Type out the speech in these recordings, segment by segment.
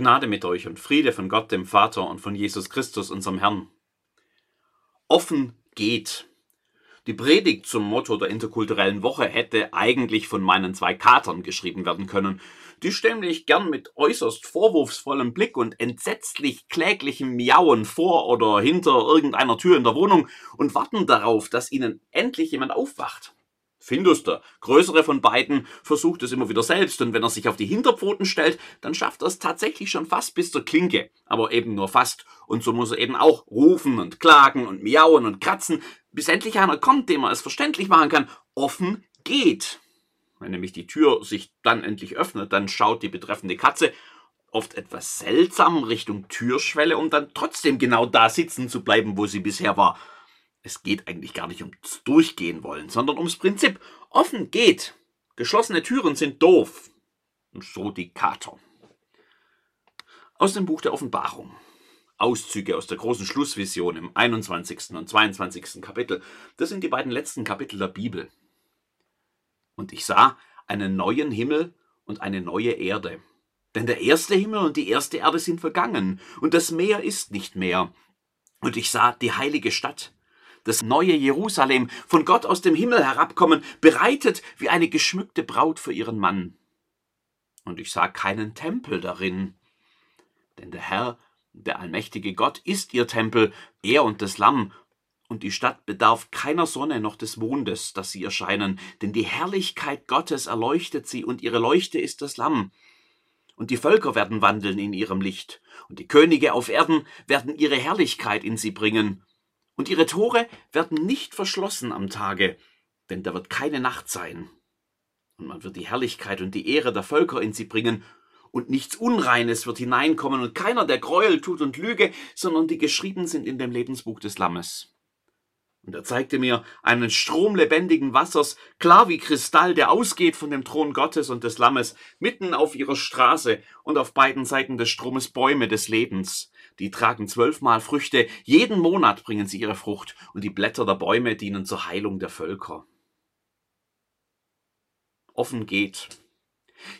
Gnade mit euch und Friede von Gott, dem Vater und von Jesus Christus, unserem Herrn. Offen geht. Die Predigt zum Motto der interkulturellen Woche hätte eigentlich von meinen zwei Katern geschrieben werden können. Die mich gern mit äußerst vorwurfsvollem Blick und entsetzlich kläglichem Miauen vor oder hinter irgendeiner Tür in der Wohnung und warten darauf, dass ihnen endlich jemand aufwacht. Findus, der größere von beiden, versucht es immer wieder selbst und wenn er sich auf die Hinterpfoten stellt, dann schafft er es tatsächlich schon fast bis zur Klinke, aber eben nur fast. Und so muss er eben auch rufen und klagen und miauen und kratzen, bis endlich einer kommt, dem er es verständlich machen kann. Offen geht. Wenn nämlich die Tür sich dann endlich öffnet, dann schaut die betreffende Katze oft etwas seltsam Richtung Türschwelle, um dann trotzdem genau da sitzen zu bleiben, wo sie bisher war es geht eigentlich gar nicht ums Durchgehen wollen, sondern ums Prinzip. Offen geht. Geschlossene Türen sind doof. Und so die Kater. Aus dem Buch der Offenbarung. Auszüge aus der großen Schlussvision im 21. und 22. Kapitel. Das sind die beiden letzten Kapitel der Bibel. Und ich sah einen neuen Himmel und eine neue Erde. Denn der erste Himmel und die erste Erde sind vergangen, und das Meer ist nicht mehr. Und ich sah die heilige Stadt, das neue Jerusalem, von Gott aus dem Himmel herabkommen, bereitet wie eine geschmückte Braut für ihren Mann. Und ich sah keinen Tempel darin, denn der Herr, der allmächtige Gott, ist ihr Tempel, er und das Lamm, und die Stadt bedarf keiner Sonne noch des Mondes, dass sie erscheinen, denn die Herrlichkeit Gottes erleuchtet sie, und ihre Leuchte ist das Lamm. Und die Völker werden wandeln in ihrem Licht, und die Könige auf Erden werden ihre Herrlichkeit in sie bringen. Und ihre Tore werden nicht verschlossen am Tage, denn da wird keine Nacht sein. Und man wird die Herrlichkeit und die Ehre der Völker in sie bringen, und nichts Unreines wird hineinkommen, und keiner, der Gräuel tut und Lüge, sondern die geschrieben sind in dem Lebensbuch des Lammes. Und er zeigte mir einen Strom lebendigen Wassers, klar wie Kristall, der ausgeht von dem Thron Gottes und des Lammes, mitten auf ihrer Straße und auf beiden Seiten des Stromes Bäume des Lebens. Die tragen zwölfmal Früchte, jeden Monat bringen sie ihre Frucht, und die Blätter der Bäume dienen zur Heilung der Völker. Offen geht.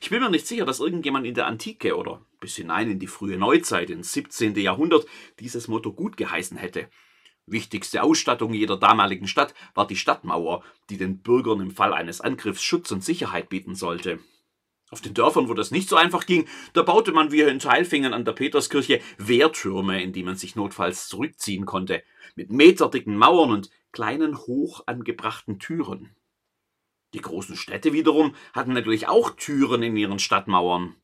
Ich bin mir nicht sicher, dass irgendjemand in der Antike oder bis hinein in die frühe Neuzeit, ins 17. Jahrhundert, dieses Motto gut geheißen hätte. Wichtigste Ausstattung jeder damaligen Stadt war die Stadtmauer, die den Bürgern im Fall eines Angriffs Schutz und Sicherheit bieten sollte. Auf den Dörfern, wo das nicht so einfach ging, da baute man wie in Teilfingen an der Peterskirche Wehrtürme, in die man sich notfalls zurückziehen konnte, mit meterdicken Mauern und kleinen hoch angebrachten Türen. Die großen Städte wiederum hatten natürlich auch Türen in ihren Stadtmauern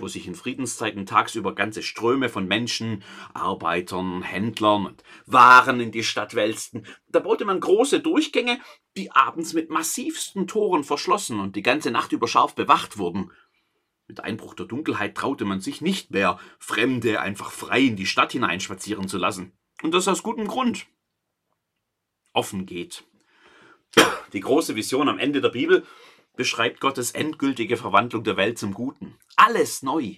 wo sich in Friedenszeiten tagsüber ganze Ströme von Menschen, Arbeitern, Händlern und Waren in die Stadt wälzten. Da baute man große Durchgänge, die abends mit massivsten Toren verschlossen und die ganze Nacht über scharf bewacht wurden. Mit Einbruch der Dunkelheit traute man sich nicht mehr, Fremde einfach frei in die Stadt hineinspazieren zu lassen. Und das aus gutem Grund. Offen geht. Die große Vision am Ende der Bibel beschreibt Gottes endgültige Verwandlung der Welt zum Guten. Alles neu.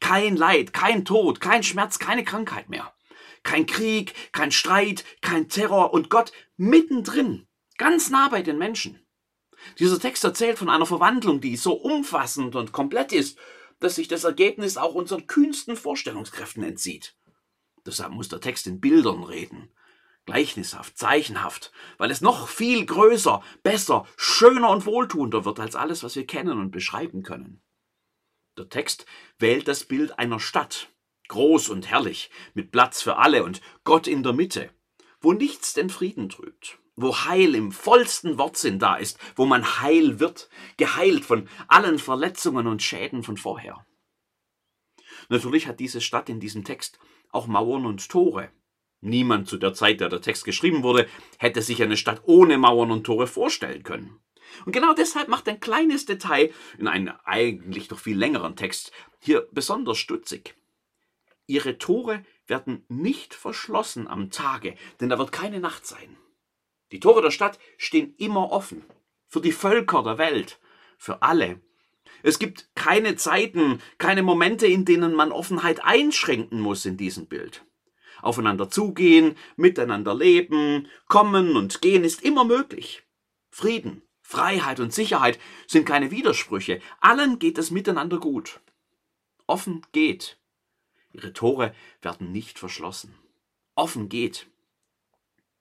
Kein Leid, kein Tod, kein Schmerz, keine Krankheit mehr. Kein Krieg, kein Streit, kein Terror und Gott mittendrin, ganz nah bei den Menschen. Dieser Text erzählt von einer Verwandlung, die so umfassend und komplett ist, dass sich das Ergebnis auch unseren kühnsten Vorstellungskräften entzieht. Deshalb muss der Text in Bildern reden, gleichnishaft, zeichenhaft, weil es noch viel größer, besser, schöner und wohltuender wird als alles, was wir kennen und beschreiben können. Der Text wählt das Bild einer Stadt, groß und herrlich, mit Platz für alle und Gott in der Mitte, wo nichts den Frieden trübt, wo Heil im vollsten Wortsinn da ist, wo man heil wird, geheilt von allen Verletzungen und Schäden von vorher. Natürlich hat diese Stadt in diesem Text auch Mauern und Tore, Niemand zu der Zeit, da der Text geschrieben wurde, hätte sich eine Stadt ohne Mauern und Tore vorstellen können. Und genau deshalb macht ein kleines Detail in einem eigentlich doch viel längeren Text hier besonders stutzig. Ihre Tore werden nicht verschlossen am Tage, denn da wird keine Nacht sein. Die Tore der Stadt stehen immer offen. Für die Völker der Welt. Für alle. Es gibt keine Zeiten, keine Momente, in denen man Offenheit einschränken muss in diesem Bild. Aufeinander zugehen, miteinander leben, kommen und gehen ist immer möglich. Frieden, Freiheit und Sicherheit sind keine Widersprüche. Allen geht es miteinander gut. offen geht. Ihre Tore werden nicht verschlossen. Offen geht.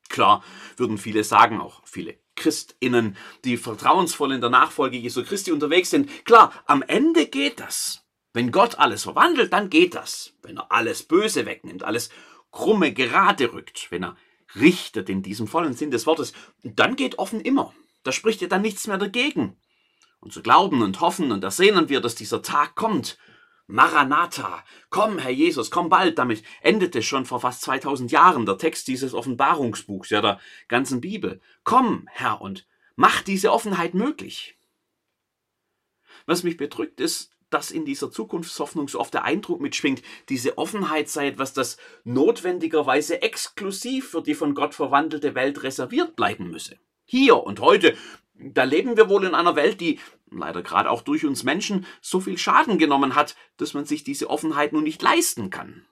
Klar, würden viele sagen, auch viele Christinnen, die vertrauensvoll in der Nachfolge Jesu Christi unterwegs sind. Klar, am Ende geht das. Wenn Gott alles verwandelt, dann geht das. Wenn er alles Böse wegnimmt, alles Krumme gerade rückt, wenn er richtet in diesem vollen Sinn des Wortes, dann geht offen immer. Da spricht ja dann nichts mehr dagegen. Und so glauben und hoffen und ersehnen wir, dass dieser Tag kommt. Maranatha, komm, Herr Jesus, komm bald. Damit endete schon vor fast 2000 Jahren der Text dieses Offenbarungsbuchs, ja der ganzen Bibel. Komm, Herr, und mach diese Offenheit möglich. Was mich bedrückt, ist, dass in dieser Zukunftshoffnung so oft der Eindruck mitschwingt, diese Offenheit sei etwas, das notwendigerweise exklusiv für die von Gott verwandelte Welt reserviert bleiben müsse. Hier und heute, da leben wir wohl in einer Welt, die leider gerade auch durch uns Menschen so viel Schaden genommen hat, dass man sich diese Offenheit nun nicht leisten kann.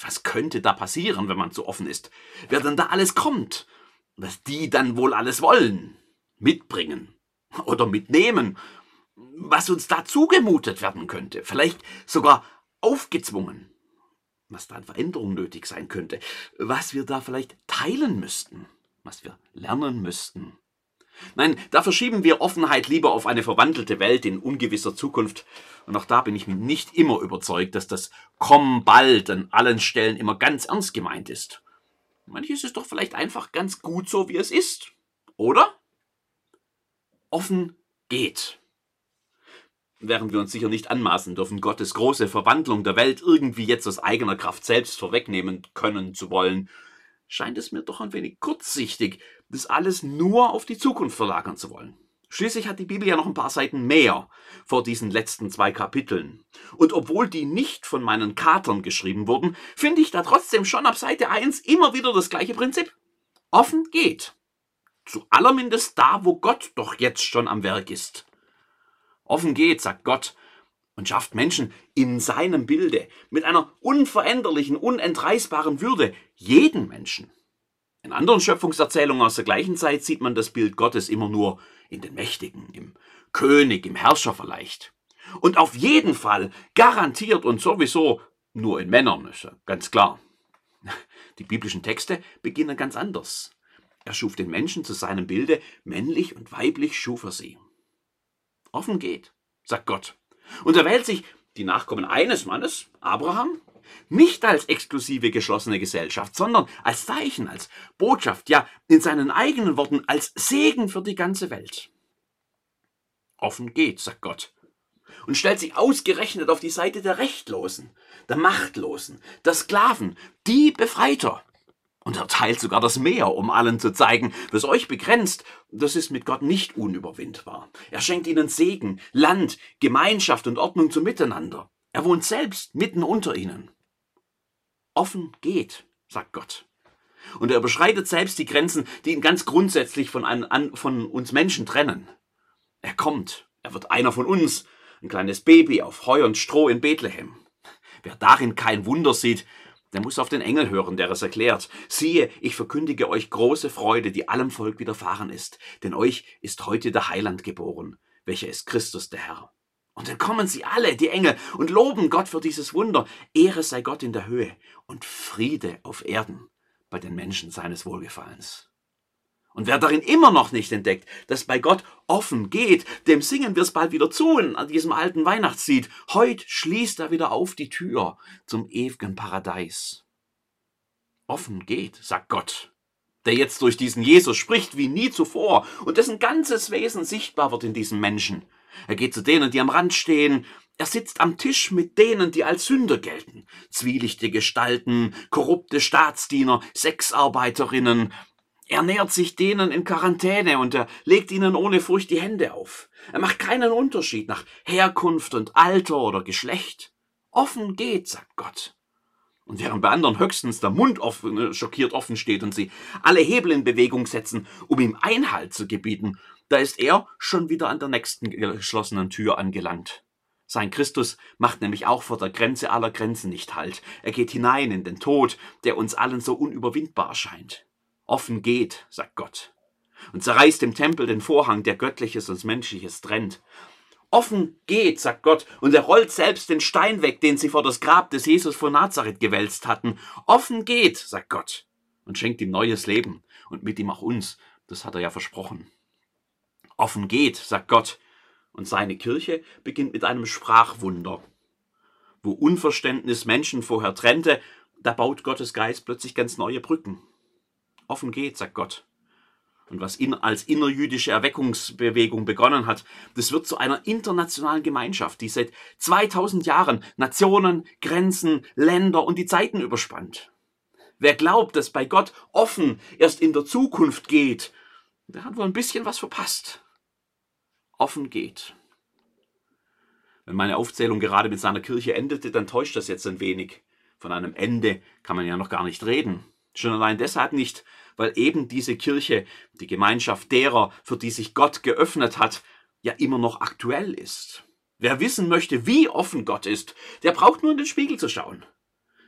Was könnte da passieren, wenn man so offen ist? Wer denn da alles kommt? Was die dann wohl alles wollen? Mitbringen oder mitnehmen? Was uns da zugemutet werden könnte? Vielleicht sogar aufgezwungen? Was da an Veränderung nötig sein könnte? Was wir da vielleicht teilen müssten? Was wir lernen müssten? Nein, da verschieben wir Offenheit lieber auf eine verwandelte Welt in ungewisser Zukunft. Und auch da bin ich mir nicht immer überzeugt, dass das Komm bald an allen Stellen immer ganz ernst gemeint ist. Manches ist doch vielleicht einfach ganz gut so, wie es ist. Oder? Offen geht. Während wir uns sicher nicht anmaßen dürfen, Gottes große Verwandlung der Welt irgendwie jetzt aus eigener Kraft selbst vorwegnehmen können zu wollen, scheint es mir doch ein wenig kurzsichtig, das alles nur auf die Zukunft verlagern zu wollen. Schließlich hat die Bibel ja noch ein paar Seiten mehr vor diesen letzten zwei Kapiteln. Und obwohl die nicht von meinen Katern geschrieben wurden, finde ich da trotzdem schon ab Seite 1 immer wieder das gleiche Prinzip. Offen geht. Zu allermindest da, wo Gott doch jetzt schon am Werk ist. Offen geht, sagt Gott, und schafft Menschen in seinem Bilde mit einer unveränderlichen, unentreißbaren Würde jeden Menschen. In anderen Schöpfungserzählungen aus der gleichen Zeit sieht man das Bild Gottes immer nur in den Mächtigen, im König, im Herrscher vielleicht. Und auf jeden Fall garantiert und sowieso nur in Männern, ist ja ganz klar. Die biblischen Texte beginnen ganz anders. Er schuf den Menschen zu seinem Bilde, männlich und weiblich schuf er sie. Offen geht, sagt Gott. Und er wählt sich die Nachkommen eines Mannes, Abraham, nicht als exklusive geschlossene Gesellschaft, sondern als Zeichen, als Botschaft, ja in seinen eigenen Worten als Segen für die ganze Welt. Offen geht, sagt Gott, und stellt sich ausgerechnet auf die Seite der Rechtlosen, der Machtlosen, der Sklaven, die Befreiter. Und er teilt sogar das Meer, um allen zu zeigen, was euch begrenzt, das ist mit Gott nicht unüberwindbar. Er schenkt ihnen Segen, Land, Gemeinschaft und Ordnung zum Miteinander. Er wohnt selbst mitten unter ihnen. Offen geht, sagt Gott. Und er überschreitet selbst die Grenzen, die ihn ganz grundsätzlich von, an, von uns Menschen trennen. Er kommt, er wird einer von uns, ein kleines Baby auf Heu und Stroh in Bethlehem. Wer darin kein Wunder sieht, der muss auf den Engel hören, der es erklärt. Siehe, ich verkündige euch große Freude, die allem Volk widerfahren ist, denn euch ist heute der Heiland geboren, welcher ist Christus der Herr. Und dann kommen sie alle, die Engel, und loben Gott für dieses Wunder. Ehre sei Gott in der Höhe und Friede auf Erden bei den Menschen seines Wohlgefallens. Und wer darin immer noch nicht entdeckt, dass bei Gott offen geht, dem singen wir es bald wieder zu an diesem alten Weihnachtslied. Heut schließt er wieder auf die Tür zum ewigen Paradies. Offen geht, sagt Gott, der jetzt durch diesen Jesus spricht wie nie zuvor und dessen ganzes Wesen sichtbar wird in diesem Menschen. Er geht zu denen, die am Rand stehen. Er sitzt am Tisch mit denen, die als Sünder gelten. Zwielichte Gestalten, korrupte Staatsdiener, Sexarbeiterinnen, er nähert sich denen in Quarantäne und er legt ihnen ohne Furcht die Hände auf. Er macht keinen Unterschied nach Herkunft und Alter oder Geschlecht. Offen geht, sagt Gott. Und während bei anderen höchstens der Mund offen, äh, schockiert offen steht und sie alle Hebel in Bewegung setzen, um ihm Einhalt zu gebieten, da ist er schon wieder an der nächsten geschlossenen Tür angelangt. Sein Christus macht nämlich auch vor der Grenze aller Grenzen nicht Halt. Er geht hinein in den Tod, der uns allen so unüberwindbar scheint offen geht, sagt Gott, und zerreißt im Tempel den Vorhang, der Göttliches und Menschliches trennt. Offen geht, sagt Gott, und er rollt selbst den Stein weg, den sie vor das Grab des Jesus von Nazareth gewälzt hatten. Offen geht, sagt Gott, und schenkt ihm neues Leben und mit ihm auch uns. Das hat er ja versprochen. Offen geht, sagt Gott, und seine Kirche beginnt mit einem Sprachwunder. Wo Unverständnis Menschen vorher trennte, da baut Gottes Geist plötzlich ganz neue Brücken. Offen geht, sagt Gott. Und was in, als innerjüdische Erweckungsbewegung begonnen hat, das wird zu einer internationalen Gemeinschaft, die seit 2000 Jahren Nationen, Grenzen, Länder und die Zeiten überspannt. Wer glaubt, dass bei Gott offen erst in der Zukunft geht, der hat wohl ein bisschen was verpasst. Offen geht. Wenn meine Aufzählung gerade mit seiner Kirche endete, dann täuscht das jetzt ein wenig. Von einem Ende kann man ja noch gar nicht reden. Schon allein deshalb nicht, weil eben diese Kirche, die Gemeinschaft derer, für die sich Gott geöffnet hat, ja immer noch aktuell ist. Wer wissen möchte, wie offen Gott ist, der braucht nur in den Spiegel zu schauen.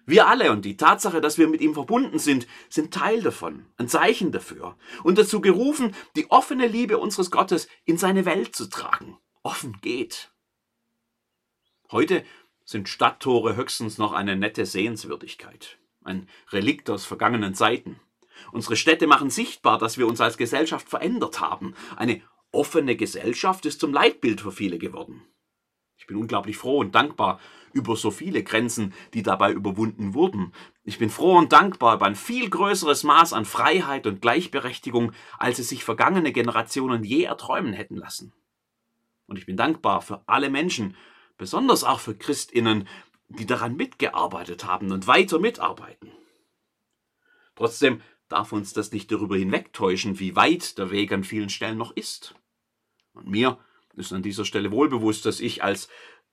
Wir alle und die Tatsache, dass wir mit ihm verbunden sind, sind Teil davon, ein Zeichen dafür und dazu gerufen, die offene Liebe unseres Gottes in seine Welt zu tragen. Offen geht. Heute sind Stadttore höchstens noch eine nette Sehenswürdigkeit, ein Relikt aus vergangenen Zeiten. Unsere Städte machen sichtbar, dass wir uns als Gesellschaft verändert haben. Eine offene Gesellschaft ist zum Leitbild für viele geworden. Ich bin unglaublich froh und dankbar über so viele Grenzen, die dabei überwunden wurden. Ich bin froh und dankbar über ein viel größeres Maß an Freiheit und Gleichberechtigung, als es sich vergangene Generationen je erträumen hätten lassen. Und ich bin dankbar für alle Menschen, besonders auch für Christinnen, die daran mitgearbeitet haben und weiter mitarbeiten. Trotzdem darf uns das nicht darüber hinwegtäuschen, wie weit der Weg an vielen Stellen noch ist. Und mir ist an dieser Stelle wohlbewusst, dass ich als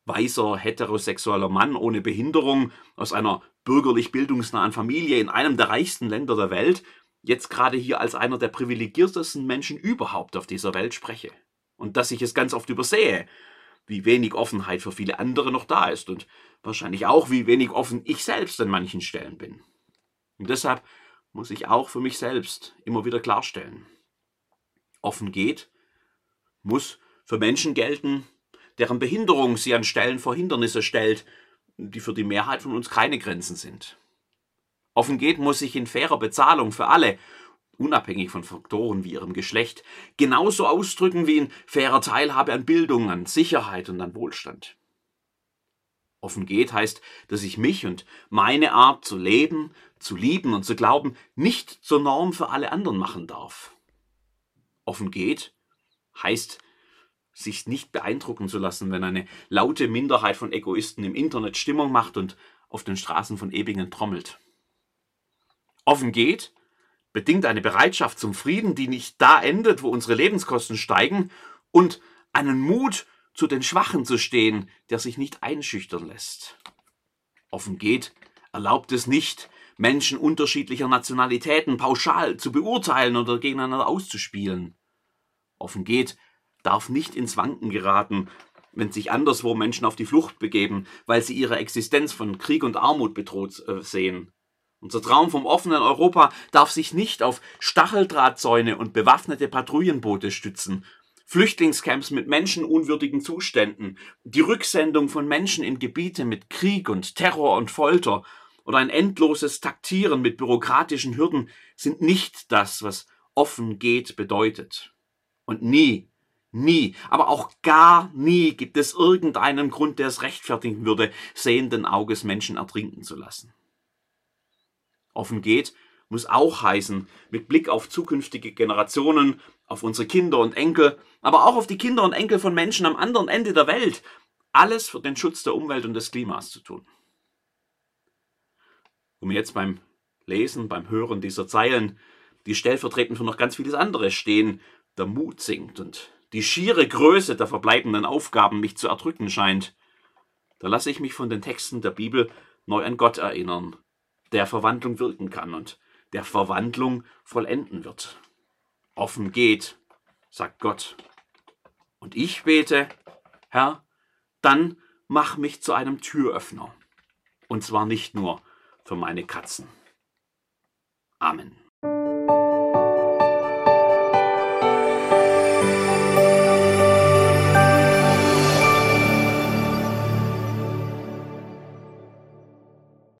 weißer heterosexueller Mann ohne Behinderung aus einer bürgerlich bildungsnahen Familie in einem der reichsten Länder der Welt jetzt gerade hier als einer der privilegiertesten Menschen überhaupt auf dieser Welt spreche. Und dass ich es ganz oft übersehe, wie wenig Offenheit für viele andere noch da ist und wahrscheinlich auch, wie wenig offen ich selbst an manchen Stellen bin. Und deshalb muss ich auch für mich selbst immer wieder klarstellen. Offen geht, muss für Menschen gelten, deren Behinderung sie an Stellen vor Hindernisse stellt, die für die Mehrheit von uns keine Grenzen sind. Offen geht muss sich in fairer Bezahlung für alle, unabhängig von Faktoren wie ihrem Geschlecht, genauso ausdrücken wie in fairer Teilhabe an Bildung, an Sicherheit und an Wohlstand. Offen geht heißt, dass ich mich und meine Art zu leben, zu lieben und zu glauben nicht zur Norm für alle anderen machen darf. Offen geht heißt, sich nicht beeindrucken zu lassen, wenn eine laute Minderheit von Egoisten im Internet Stimmung macht und auf den Straßen von Ebingen trommelt. Offen geht, bedingt eine Bereitschaft zum Frieden, die nicht da endet, wo unsere Lebenskosten steigen, und einen Mut, zu den Schwachen zu stehen, der sich nicht einschüchtern lässt. Offen geht, erlaubt es nicht, Menschen unterschiedlicher Nationalitäten pauschal zu beurteilen oder gegeneinander auszuspielen. Offen geht, darf nicht ins Wanken geraten, wenn sich anderswo Menschen auf die Flucht begeben, weil sie ihre Existenz von Krieg und Armut bedroht äh, sehen. Unser Traum vom offenen Europa darf sich nicht auf Stacheldrahtzäune und bewaffnete Patrouillenboote stützen. Flüchtlingscamps mit menschenunwürdigen Zuständen, die Rücksendung von Menschen in Gebiete mit Krieg und Terror und Folter oder ein endloses Taktieren mit bürokratischen Hürden sind nicht das, was offen geht bedeutet. Und nie Nie, aber auch gar nie gibt es irgendeinen Grund, der es rechtfertigen würde, sehenden Auges Menschen ertrinken zu lassen. Offen geht muss auch heißen, mit Blick auf zukünftige Generationen, auf unsere Kinder und Enkel, aber auch auf die Kinder und Enkel von Menschen am anderen Ende der Welt, alles für den Schutz der Umwelt und des Klimas zu tun. Um jetzt beim Lesen, beim Hören dieser Zeilen, die stellvertretend für noch ganz vieles anderes stehen, der Mut sinkt und die schiere Größe der verbleibenden Aufgaben mich zu erdrücken scheint, da lasse ich mich von den Texten der Bibel neu an Gott erinnern, der Verwandlung wirken kann und der Verwandlung vollenden wird. Offen geht, sagt Gott. Und ich bete, Herr, dann mach mich zu einem Türöffner. Und zwar nicht nur für meine Katzen. Amen.